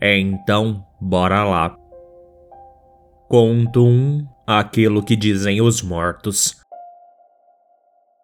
É então, bora lá. Conto 1 Aquilo que dizem os mortos.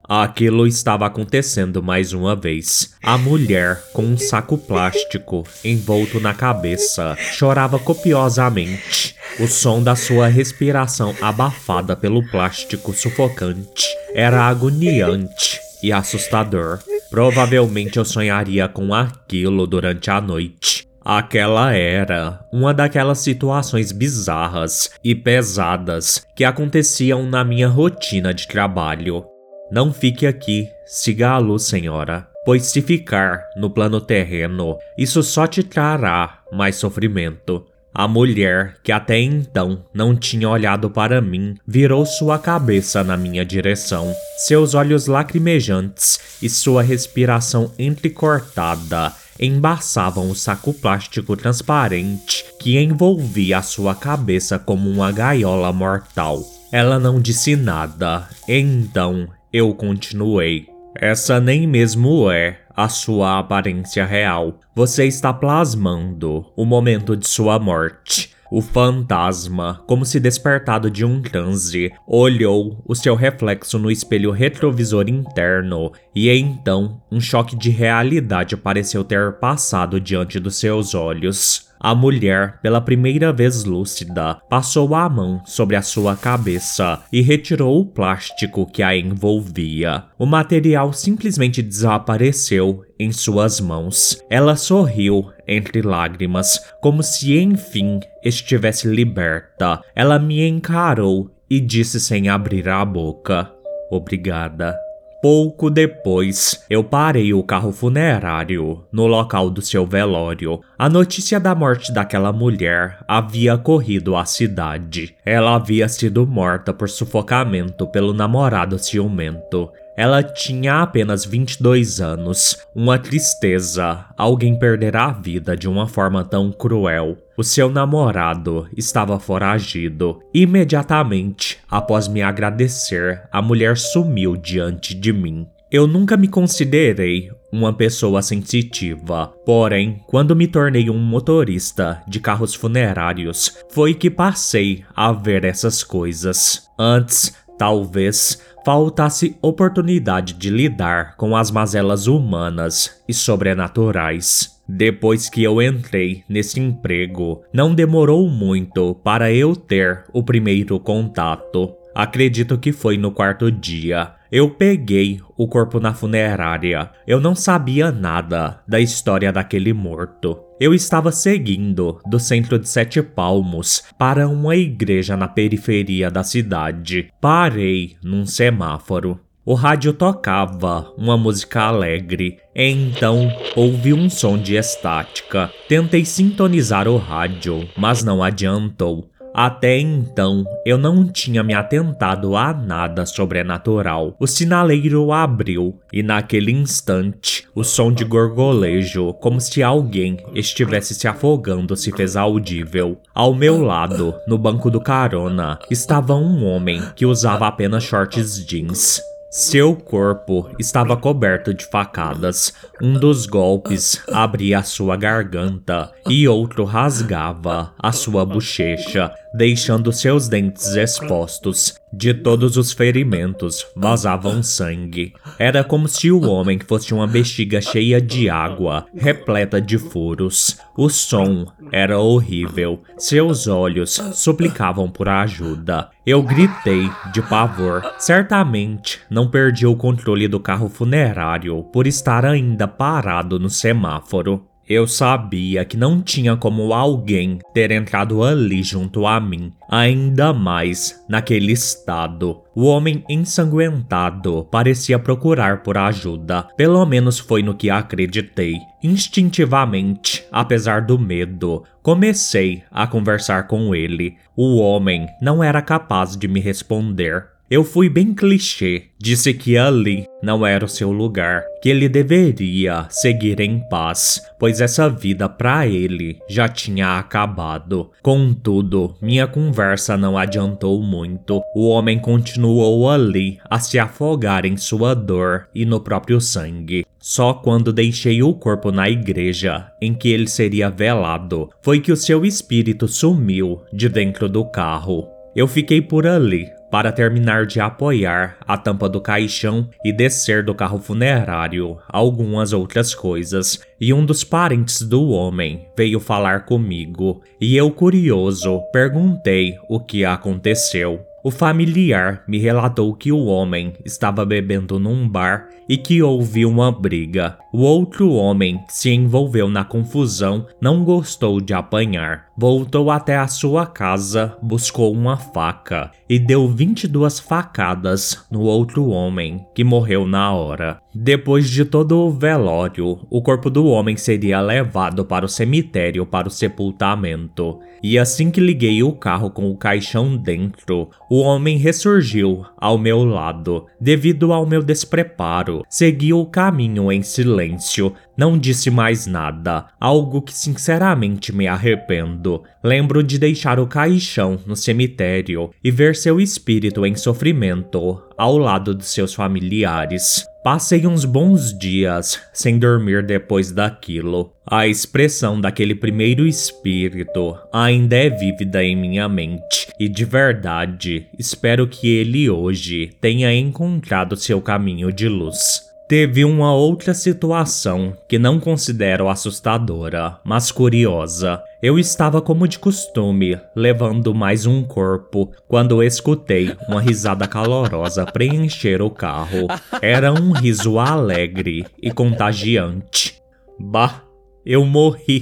Aquilo estava acontecendo mais uma vez. A mulher, com um saco plástico envolto na cabeça, chorava copiosamente. O som da sua respiração abafada pelo plástico sufocante era agoniante e assustador. Provavelmente eu sonharia com aquilo durante a noite. Aquela era uma daquelas situações bizarras e pesadas que aconteciam na minha rotina de trabalho. Não fique aqui, siga a luz, senhora, pois se ficar no plano terreno, isso só te trará mais sofrimento. A mulher, que até então não tinha olhado para mim, virou sua cabeça na minha direção. Seus olhos lacrimejantes e sua respiração entrecortada embaçavam o saco plástico transparente que envolvia a sua cabeça como uma gaiola mortal. Ela não disse nada, então eu continuei. Essa nem mesmo é a sua aparência real. Você está plasmando o momento de sua morte. O fantasma, como se despertado de um transe, olhou o seu reflexo no espelho retrovisor interno e então um choque de realidade pareceu ter passado diante dos seus olhos. A mulher, pela primeira vez lúcida, passou a mão sobre a sua cabeça e retirou o plástico que a envolvia. O material simplesmente desapareceu em suas mãos. Ela sorriu entre lágrimas, como se enfim estivesse liberta. Ela me encarou e disse sem abrir a boca: Obrigada. Pouco depois, eu parei o carro funerário no local do seu velório. A notícia da morte daquela mulher havia corrido à cidade. Ela havia sido morta por sufocamento pelo namorado ciumento. Ela tinha apenas 22 anos. Uma tristeza, alguém perderá a vida de uma forma tão cruel. O seu namorado estava foragido. Imediatamente após me agradecer, a mulher sumiu diante de mim. Eu nunca me considerei uma pessoa sensitiva, porém, quando me tornei um motorista de carros funerários, foi que passei a ver essas coisas. Antes, talvez faltasse oportunidade de lidar com as mazelas humanas e sobrenaturais. Depois que eu entrei nesse emprego, não demorou muito para eu ter o primeiro contato. Acredito que foi no quarto dia. Eu peguei o corpo na funerária. Eu não sabia nada da história daquele morto. Eu estava seguindo do centro de Sete Palmos para uma igreja na periferia da cidade. Parei num semáforo. O rádio tocava uma música alegre. Então ouvi um som de estática. Tentei sintonizar o rádio, mas não adiantou. Até então, eu não tinha me atentado a nada sobrenatural. O sinaleiro abriu e, naquele instante, o som de gorgolejo, como se alguém estivesse se afogando, se fez audível. Ao meu lado, no banco do carona, estava um homem que usava apenas shorts jeans. Seu corpo estava coberto de facadas. Um dos golpes abria a sua garganta e outro rasgava a sua bochecha, deixando seus dentes expostos. De todos os ferimentos vazavam sangue. Era como se o homem fosse uma bexiga cheia de água, repleta de furos. O som era horrível. Seus olhos suplicavam por ajuda. Eu gritei de pavor. Certamente não perdi o controle do carro funerário por estar ainda parado no semáforo. Eu sabia que não tinha como alguém ter entrado ali junto a mim, ainda mais naquele estado. O homem ensanguentado parecia procurar por ajuda, pelo menos foi no que acreditei. Instintivamente, apesar do medo, comecei a conversar com ele. O homem não era capaz de me responder. Eu fui bem clichê, disse que ali não era o seu lugar, que ele deveria seguir em paz, pois essa vida para ele já tinha acabado. Contudo, minha conversa não adiantou muito. O homem continuou ali a se afogar em sua dor e no próprio sangue. Só quando deixei o corpo na igreja em que ele seria velado foi que o seu espírito sumiu de dentro do carro. Eu fiquei por ali, para terminar de apoiar a tampa do caixão e descer do carro funerário algumas outras coisas, e um dos parentes do homem veio falar comigo, e eu, curioso, perguntei o que aconteceu. O familiar me relatou que o homem estava bebendo num bar e que houve uma briga. O outro homem se envolveu na confusão não gostou de apanhar. Voltou até a sua casa, buscou uma faca e deu 22 facadas no outro homem, que morreu na hora. Depois de todo o velório, o corpo do homem seria levado para o cemitério para o sepultamento. E assim que liguei o carro com o caixão dentro, o homem ressurgiu ao meu lado. Devido ao meu despreparo, seguiu o caminho em silêncio, não disse mais nada, algo que sinceramente me arrependo. Lembro de deixar o caixão no cemitério e ver seu espírito em sofrimento ao lado de seus familiares. Passei uns bons dias sem dormir depois daquilo. A expressão daquele primeiro espírito ainda é vívida em minha mente, e de verdade espero que ele hoje tenha encontrado seu caminho de luz. Teve uma outra situação que não considero assustadora, mas curiosa. Eu estava como de costume, levando mais um corpo, quando escutei uma risada calorosa preencher o carro. Era um riso alegre e contagiante. Bah, eu morri,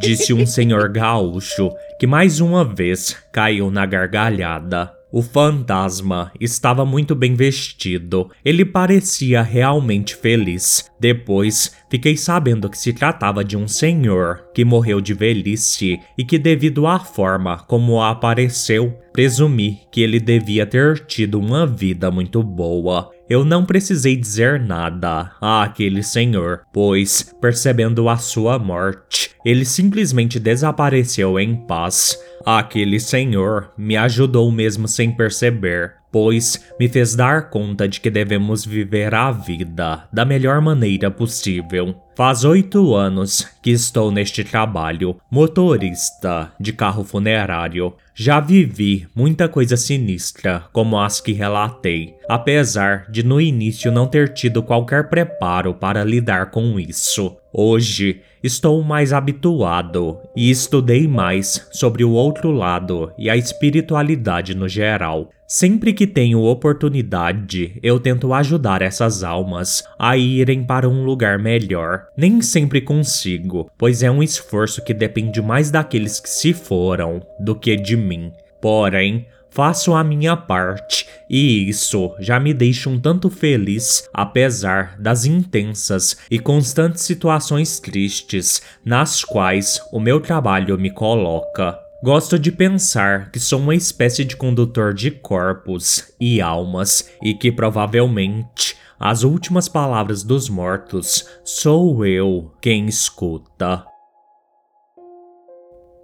disse um senhor gaúcho, que mais uma vez caiu na gargalhada. O fantasma estava muito bem vestido. Ele parecia realmente feliz. Depois, fiquei sabendo que se tratava de um senhor que morreu de velhice e que, devido à forma como apareceu, presumi que ele devia ter tido uma vida muito boa. Eu não precisei dizer nada àquele senhor, pois, percebendo a sua morte, ele simplesmente desapareceu em paz. Aquele senhor me ajudou mesmo sem perceber, pois me fez dar conta de que devemos viver a vida da melhor maneira possível. Faz oito anos que estou neste trabalho, motorista de carro funerário. Já vivi muita coisa sinistra, como as que relatei, apesar de no início não ter tido qualquer preparo para lidar com isso. Hoje estou mais habituado e estudei mais sobre o outro lado e a espiritualidade no geral. Sempre que tenho oportunidade, eu tento ajudar essas almas a irem para um lugar melhor. Nem sempre consigo, pois é um esforço que depende mais daqueles que se foram do que de mim. Porém, faço a minha parte e isso já me deixa um tanto feliz, apesar das intensas e constantes situações tristes nas quais o meu trabalho me coloca. Gosto de pensar que sou uma espécie de condutor de corpos e almas e que provavelmente as últimas palavras dos mortos sou eu quem escuta.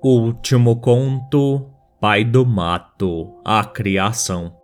Último conto: Pai do Mato, a Criação.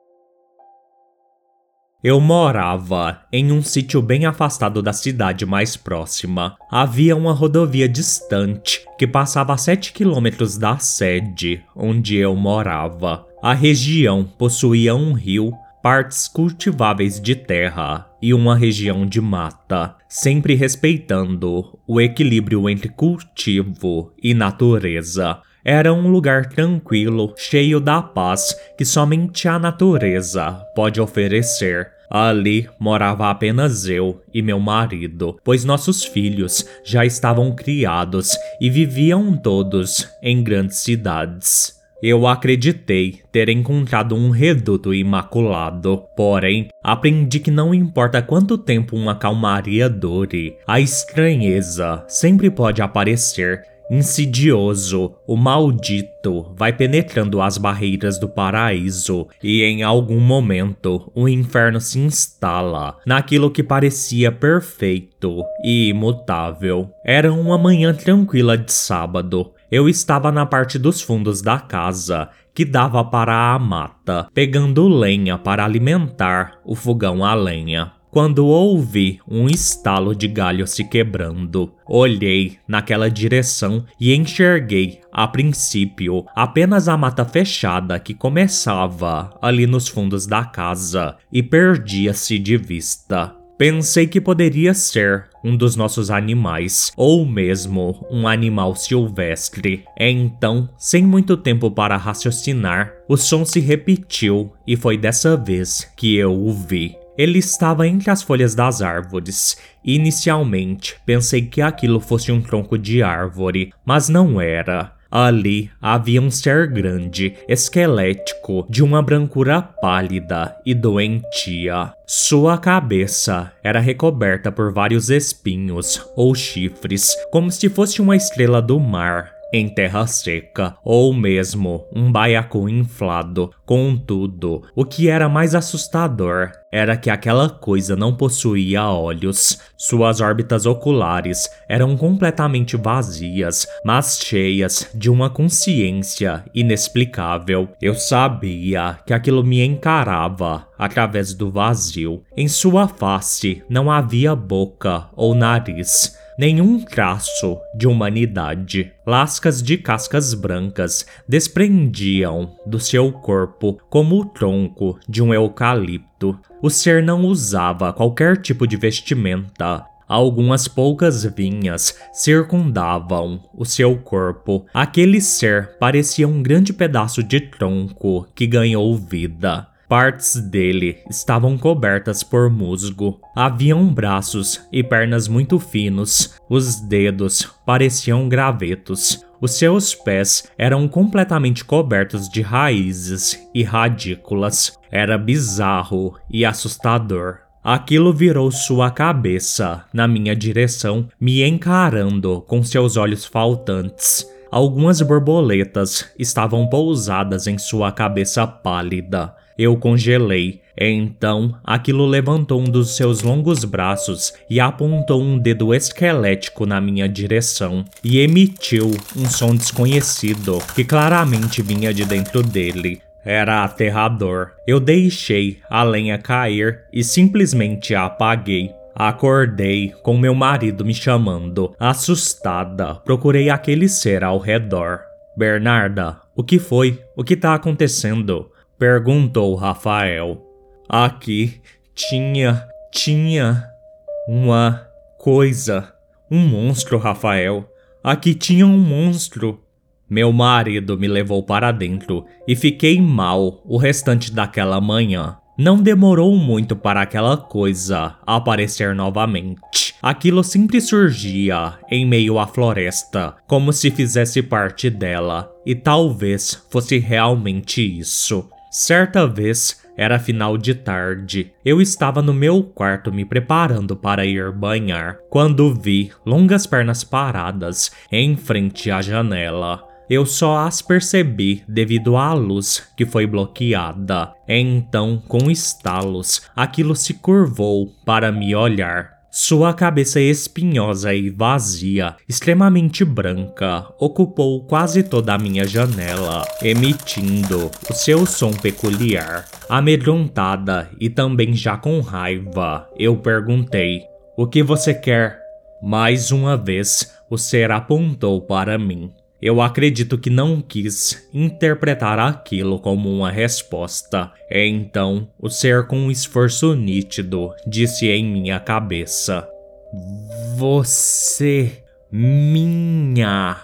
Eu morava em um sítio bem afastado da cidade mais próxima. Havia uma rodovia distante que passava a 7 quilômetros da sede onde eu morava. A região possuía um rio, partes cultiváveis de terra e uma região de mata, sempre respeitando o equilíbrio entre cultivo e natureza. Era um lugar tranquilo, cheio da paz que somente a natureza pode oferecer. Ali morava apenas eu e meu marido, pois nossos filhos já estavam criados e viviam todos em grandes cidades. Eu acreditei ter encontrado um reduto imaculado, porém, aprendi que não importa quanto tempo uma calmaria dure, a estranheza sempre pode aparecer insidioso, o maldito vai penetrando as barreiras do paraíso e em algum momento o inferno se instala naquilo que parecia perfeito e imutável. Era uma manhã tranquila de sábado. Eu estava na parte dos fundos da casa que dava para a mata, pegando lenha para alimentar o fogão a lenha quando ouvi um estalo de galho se quebrando. Olhei naquela direção e enxerguei, a princípio, apenas a mata fechada que começava ali nos fundos da casa e perdia-se de vista. Pensei que poderia ser um dos nossos animais, ou mesmo um animal silvestre. Então, sem muito tempo para raciocinar, o som se repetiu e foi dessa vez que eu o vi. Ele estava entre as folhas das árvores. Inicialmente, pensei que aquilo fosse um tronco de árvore, mas não era. Ali havia um ser grande, esquelético, de uma brancura pálida e doentia. Sua cabeça era recoberta por vários espinhos ou chifres, como se fosse uma estrela do mar em terra seca, ou mesmo um baiacu inflado. Contudo, o que era mais assustador era que aquela coisa não possuía olhos. Suas órbitas oculares eram completamente vazias, mas cheias de uma consciência inexplicável. Eu sabia que aquilo me encarava através do vazio. Em sua face não havia boca ou nariz nenhum traço de humanidade. Lascas de cascas brancas desprendiam do seu corpo como o tronco de um eucalipto. O ser não usava qualquer tipo de vestimenta. Algumas poucas vinhas circundavam o seu corpo. Aquele ser parecia um grande pedaço de tronco que ganhou vida. Partes dele estavam cobertas por musgo. Haviam braços e pernas muito finos. Os dedos pareciam gravetos. Os seus pés eram completamente cobertos de raízes e radículas. Era bizarro e assustador. Aquilo virou sua cabeça na minha direção, me encarando com seus olhos faltantes. Algumas borboletas estavam pousadas em sua cabeça pálida. Eu congelei. Então, aquilo levantou um dos seus longos braços e apontou um dedo esquelético na minha direção e emitiu um som desconhecido que claramente vinha de dentro dele. Era aterrador. Eu deixei a lenha cair e simplesmente a apaguei. Acordei com meu marido me chamando. Assustada, procurei aquele ser ao redor. Bernarda, o que foi? O que tá acontecendo? Perguntou Rafael. Aqui tinha, tinha uma coisa. Um monstro, Rafael. Aqui tinha um monstro. Meu marido me levou para dentro e fiquei mal o restante daquela manhã. Não demorou muito para aquela coisa aparecer novamente. Aquilo sempre surgia em meio à floresta, como se fizesse parte dela, e talvez fosse realmente isso. Certa vez, era final de tarde. Eu estava no meu quarto me preparando para ir banhar, quando vi longas pernas paradas em frente à janela. Eu só as percebi devido à luz que foi bloqueada. Então, com estalos, aquilo se curvou para me olhar. Sua cabeça espinhosa e vazia, extremamente branca, ocupou quase toda a minha janela, emitindo o seu som peculiar. Amedrontada e também já com raiva, eu perguntei: O que você quer? Mais uma vez, o ser apontou para mim. Eu acredito que não quis interpretar aquilo como uma resposta. Então, o ser com um esforço nítido disse em minha cabeça: Você, minha.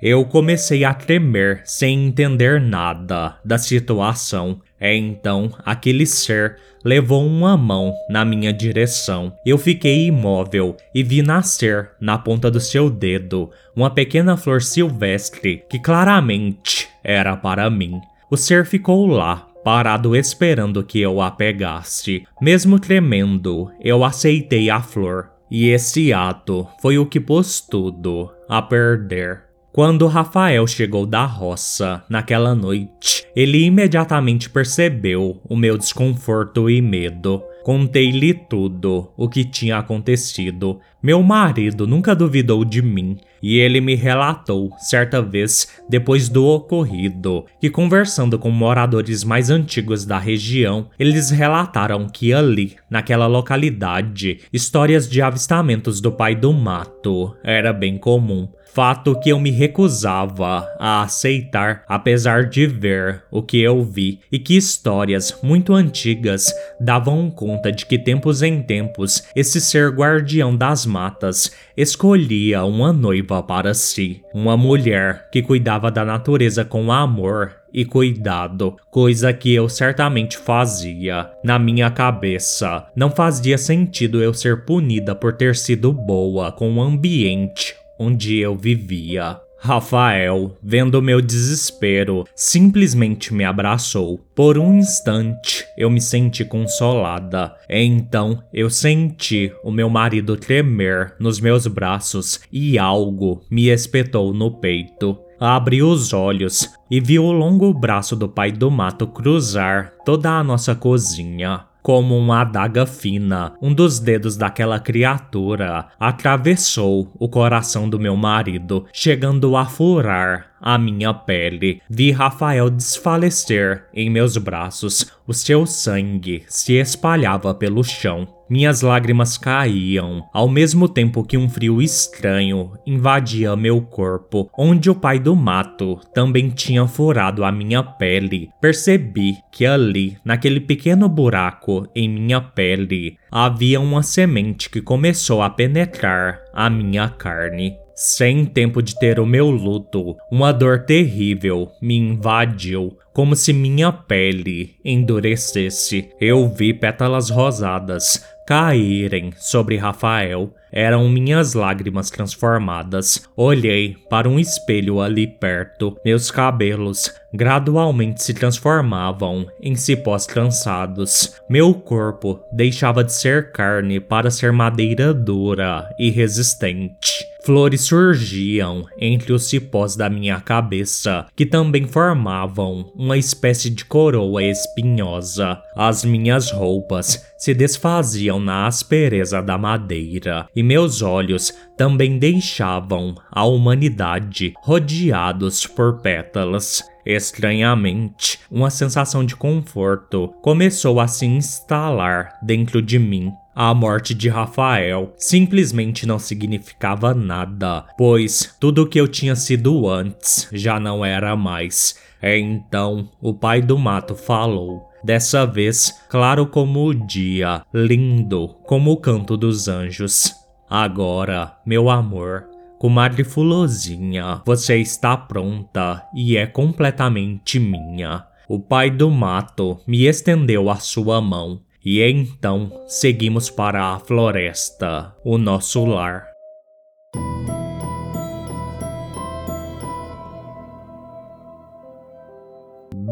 Eu comecei a tremer sem entender nada da situação. Então, aquele ser levou uma mão na minha direção. Eu fiquei imóvel e vi nascer na ponta do seu dedo uma pequena flor silvestre que claramente era para mim. O ser ficou lá, parado esperando que eu a pegasse. Mesmo tremendo, eu aceitei a flor. E esse ato foi o que pôs tudo a perder. Quando Rafael chegou da roça naquela noite, ele imediatamente percebeu o meu desconforto e medo. Contei-lhe tudo o que tinha acontecido. Meu marido nunca duvidou de mim e ele me relatou, certa vez, depois do ocorrido, que conversando com moradores mais antigos da região, eles relataram que ali, naquela localidade, histórias de avistamentos do pai do mato era bem comum fato que eu me recusava a aceitar, apesar de ver o que eu vi e que histórias muito antigas davam conta de que tempos em tempos esse ser guardião das matas escolhia uma noiva para si, uma mulher que cuidava da natureza com amor e cuidado, coisa que eu certamente fazia. Na minha cabeça, não fazia sentido eu ser punida por ter sido boa com o ambiente onde eu vivia. Rafael, vendo meu desespero, simplesmente me abraçou. Por um instante, eu me senti consolada. Então, eu senti o meu marido tremer nos meus braços e algo me espetou no peito. Abri os olhos e vi o longo braço do pai do mato cruzar toda a nossa cozinha como uma adaga fina. Um dos dedos daquela criatura atravessou o coração do meu marido, chegando a furar a minha pele. Vi Rafael desfalecer em meus braços. O seu sangue se espalhava pelo chão. Minhas lágrimas caíam, ao mesmo tempo que um frio estranho invadia meu corpo, onde o pai do mato também tinha furado a minha pele. Percebi que ali, naquele pequeno buraco em minha pele, havia uma semente que começou a penetrar a minha carne. Sem tempo de ter o meu luto, uma dor terrível me invadiu, como se minha pele endurecesse. Eu vi pétalas rosadas caírem sobre Rafael. Eram minhas lágrimas transformadas. Olhei para um espelho ali perto. Meus cabelos gradualmente se transformavam em cipós trançados. Meu corpo deixava de ser carne para ser madeira dura e resistente. Flores surgiam entre os cipós da minha cabeça, que também formavam uma espécie de coroa espinhosa. As minhas roupas se desfaziam na aspereza da madeira, e meus olhos também deixavam a humanidade rodeados por pétalas. Estranhamente, uma sensação de conforto começou a se instalar dentro de mim. A morte de Rafael simplesmente não significava nada, pois tudo o que eu tinha sido antes já não era mais. Então, o pai do mato falou. Dessa vez, claro como o dia, lindo como o canto dos anjos. Agora, meu amor, Comadre Fulozinha, você está pronta e é completamente minha. O pai do mato me estendeu a sua mão e então seguimos para a floresta, o nosso lar.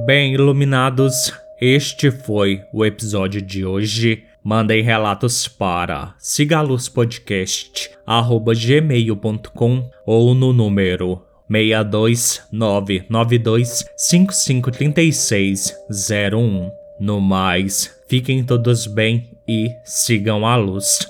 Bem iluminados, este foi o episódio de hoje. Mandem relatos para sigaluspodcast.gmail.com ou no número 62992553601. No mais, fiquem todos bem e sigam a luz.